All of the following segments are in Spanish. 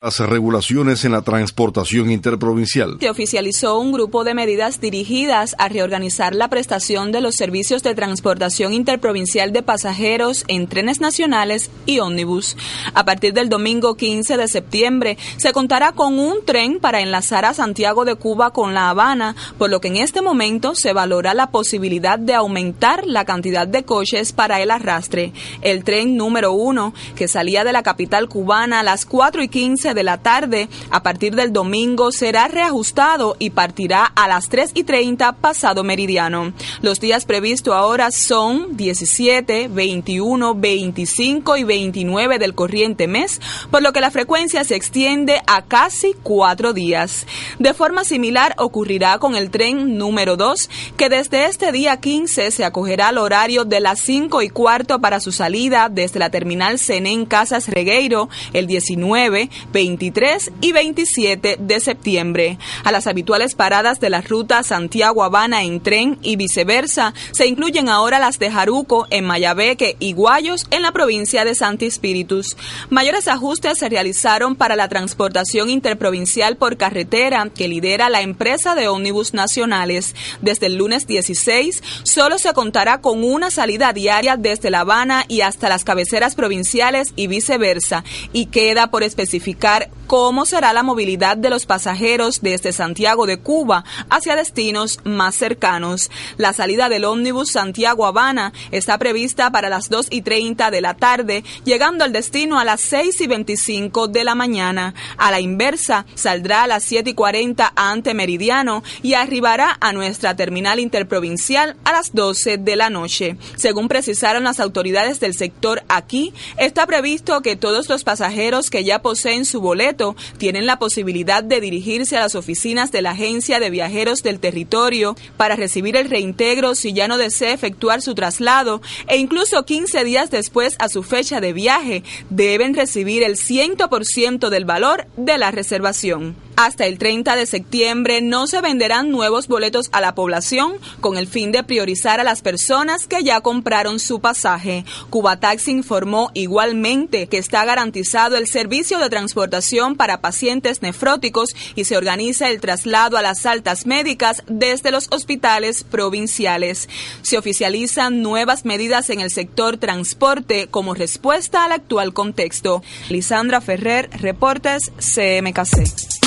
Las regulaciones en la transportación interprovincial. Se oficializó un grupo de medidas dirigidas a reorganizar la prestación de los servicios de transportación interprovincial de pasajeros en trenes nacionales y ómnibus. A partir del domingo 15 de septiembre se contará con un tren para enlazar a Santiago de Cuba con La Habana, por lo que en este momento se valora la posibilidad de aumentar la cantidad de coches para el arrastre. El tren número uno, que salía de la capital cubana a las 4 y 15 de la tarde, a partir del domingo será reajustado y partirá a las 3 y 30 pasado meridiano. Los días previstos ahora son 17, 21, 25 y 29 del corriente mes, por lo que la frecuencia se extiende a casi cuatro días. De forma similar ocurrirá con el tren número 2, que desde este día 15 se acogerá al horario de las 5 y cuarto para su salida desde la terminal Senén Casas Regueiro el 19, 23 y 27 de septiembre. A las habituales paradas de la ruta Santiago-Habana en tren y viceversa se incluyen ahora las de Jaruco en Mayabeque y Guayos en la provincia de Santi Espíritus. Mayores ajustes se realizaron para la transportación interprovincial por carretera que lidera la empresa de ómnibus nacionales. Desde el lunes 16 solo se contará con una salida diaria desde La Habana y hasta las cabeceras provinciales y viceversa y queda por especificar buscar cómo será la movilidad de los pasajeros desde Santiago de Cuba hacia destinos más cercanos. La salida del ómnibus Santiago-Habana está prevista para las 2 y 30 de la tarde, llegando al destino a las 6 y 25 de la mañana. A la inversa, saldrá a las 7 y 40 ante Meridiano y arribará a nuestra terminal interprovincial a las 12 de la noche. Según precisaron las autoridades del sector aquí, está previsto que todos los pasajeros que ya poseen su boleto tienen la posibilidad de dirigirse a las oficinas de la Agencia de Viajeros del Territorio para recibir el reintegro si ya no desea efectuar su traslado e incluso 15 días después a su fecha de viaje deben recibir el 100% del valor de la reservación. Hasta el 30 de septiembre no se venderán nuevos boletos a la población con el fin de priorizar a las personas que ya compraron su pasaje. Cubataxi informó igualmente que está garantizado el servicio de transportación para pacientes nefróticos y se organiza el traslado a las altas médicas desde los hospitales provinciales. Se oficializan nuevas medidas en el sector transporte como respuesta al actual contexto. Lisandra Ferrer, Reportes CMKC.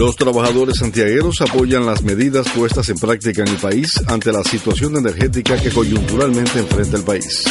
Los trabajadores santiagueros apoyan las medidas puestas en práctica en el país ante la situación energética que coyunturalmente enfrenta el país.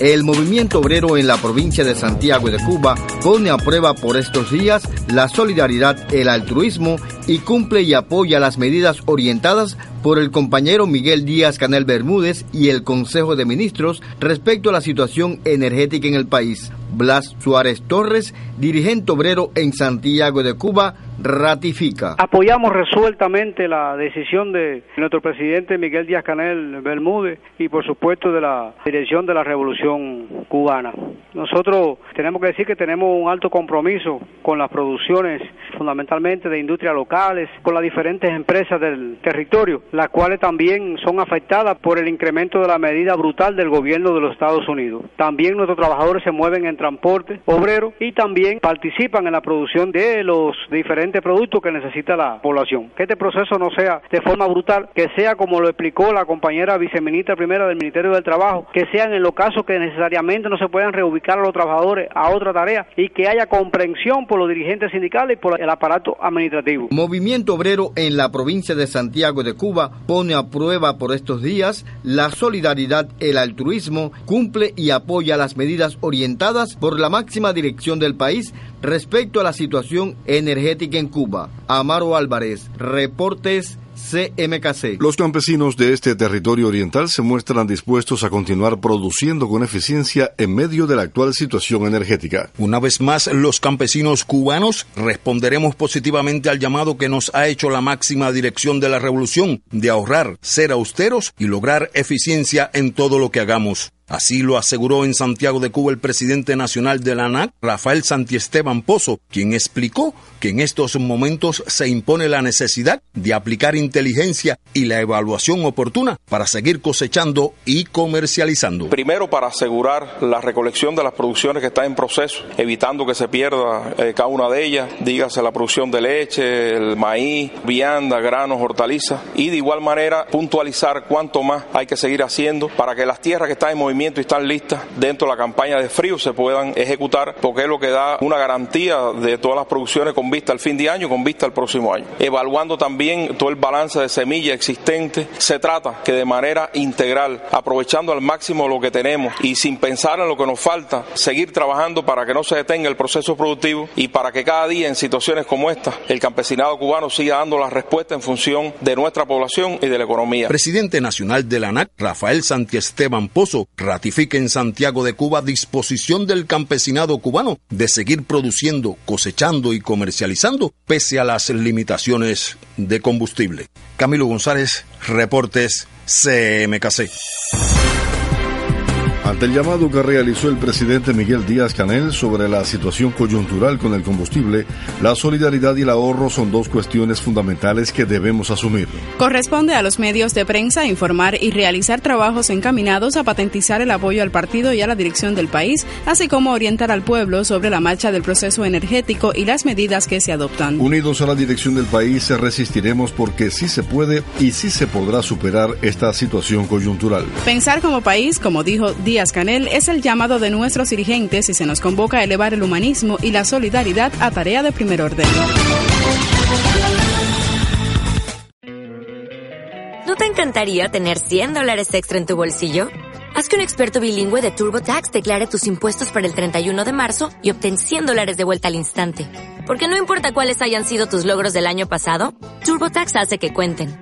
El movimiento obrero en la provincia de Santiago de Cuba pone a prueba por estos días la solidaridad, el altruismo y cumple y apoya las medidas orientadas por el compañero Miguel Díaz Canel Bermúdez y el Consejo de Ministros respecto a la situación energética en el país. Blas Suárez Torres, dirigente obrero en Santiago de Cuba, ratifica. Apoyamos resueltamente la decisión de nuestro presidente Miguel Díaz Canel Bermúdez y por supuesto de la dirección de la revolución cubana. Nosotros tenemos que decir que tenemos un alto compromiso con las producciones fundamentalmente de industrias locales, con las diferentes empresas del territorio, las cuales también son afectadas por el incremento de la medida brutal del gobierno de los Estados Unidos. También nuestros trabajadores se mueven en transporte obrero y también participan en la producción de los diferentes productos que necesita la población. Que este proceso no sea de forma brutal, que sea como lo explicó la compañera viceministra primera del Ministerio del Trabajo, que sean en los casos que necesariamente no se puedan reubicar a los trabajadores a otra tarea y que haya comprensión por los dirigentes sindicales y por el aparato administrativo. Movimiento Obrero en la provincia de Santiago de Cuba pone a prueba por estos días la solidaridad, el altruismo, cumple y apoya las medidas orientadas por la máxima dirección del país respecto a la situación energética en Cuba. Amaro Álvarez, Reportes CMKC. Los campesinos de este territorio oriental se muestran dispuestos a continuar produciendo con eficiencia en medio de la actual situación energética. Una vez más, los campesinos cubanos responderemos positivamente al llamado que nos ha hecho la máxima dirección de la revolución de ahorrar, ser austeros y lograr eficiencia en todo lo que hagamos. Así lo aseguró en Santiago de Cuba el presidente nacional de la ANAC, Rafael Santiesteban Pozo, quien explicó que en estos momentos se impone la necesidad de aplicar inteligencia y la evaluación oportuna para seguir cosechando y comercializando. Primero, para asegurar la recolección de las producciones que están en proceso, evitando que se pierda eh, cada una de ellas, dígase la producción de leche, el maíz, vianda, granos, hortalizas, y de igual manera puntualizar cuánto más hay que seguir haciendo para que las tierras que están en movimiento y están listas dentro de la campaña de frío se puedan ejecutar porque es lo que da una garantía de todas las producciones con vista al fin de año, con vista al próximo año. Evaluando también todo el balance de semilla existente, se trata que de manera integral, aprovechando al máximo lo que tenemos y sin pensar en lo que nos falta, seguir trabajando para que no se detenga el proceso productivo y para que cada día en situaciones como esta el campesinado cubano siga dando la respuesta en función de nuestra población y de la economía. Presidente nacional de la ANAC, Rafael Santiesteban Pozo, ratifica en Santiago de Cuba disposición del campesinado cubano de seguir produciendo, cosechando y comercializando pese a las limitaciones de combustible. Camilo González, Reportes CMKC. Ante el llamado que realizó el presidente Miguel Díaz Canel sobre la situación coyuntural con el combustible, la solidaridad y el ahorro son dos cuestiones fundamentales que debemos asumir. Corresponde a los medios de prensa informar y realizar trabajos encaminados a patentizar el apoyo al partido y a la dirección del país, así como orientar al pueblo sobre la marcha del proceso energético y las medidas que se adoptan. Unidos a la dirección del país resistiremos porque sí se puede y sí se podrá superar esta situación coyuntural. Pensar como país, como dijo Díaz Díaz Canel es el llamado de nuestros dirigentes y se nos convoca a elevar el humanismo y la solidaridad a tarea de primer orden. ¿No te encantaría tener 100 dólares extra en tu bolsillo? Haz que un experto bilingüe de TurboTax declare tus impuestos para el 31 de marzo y obtén 100 dólares de vuelta al instante. Porque no importa cuáles hayan sido tus logros del año pasado, TurboTax hace que cuenten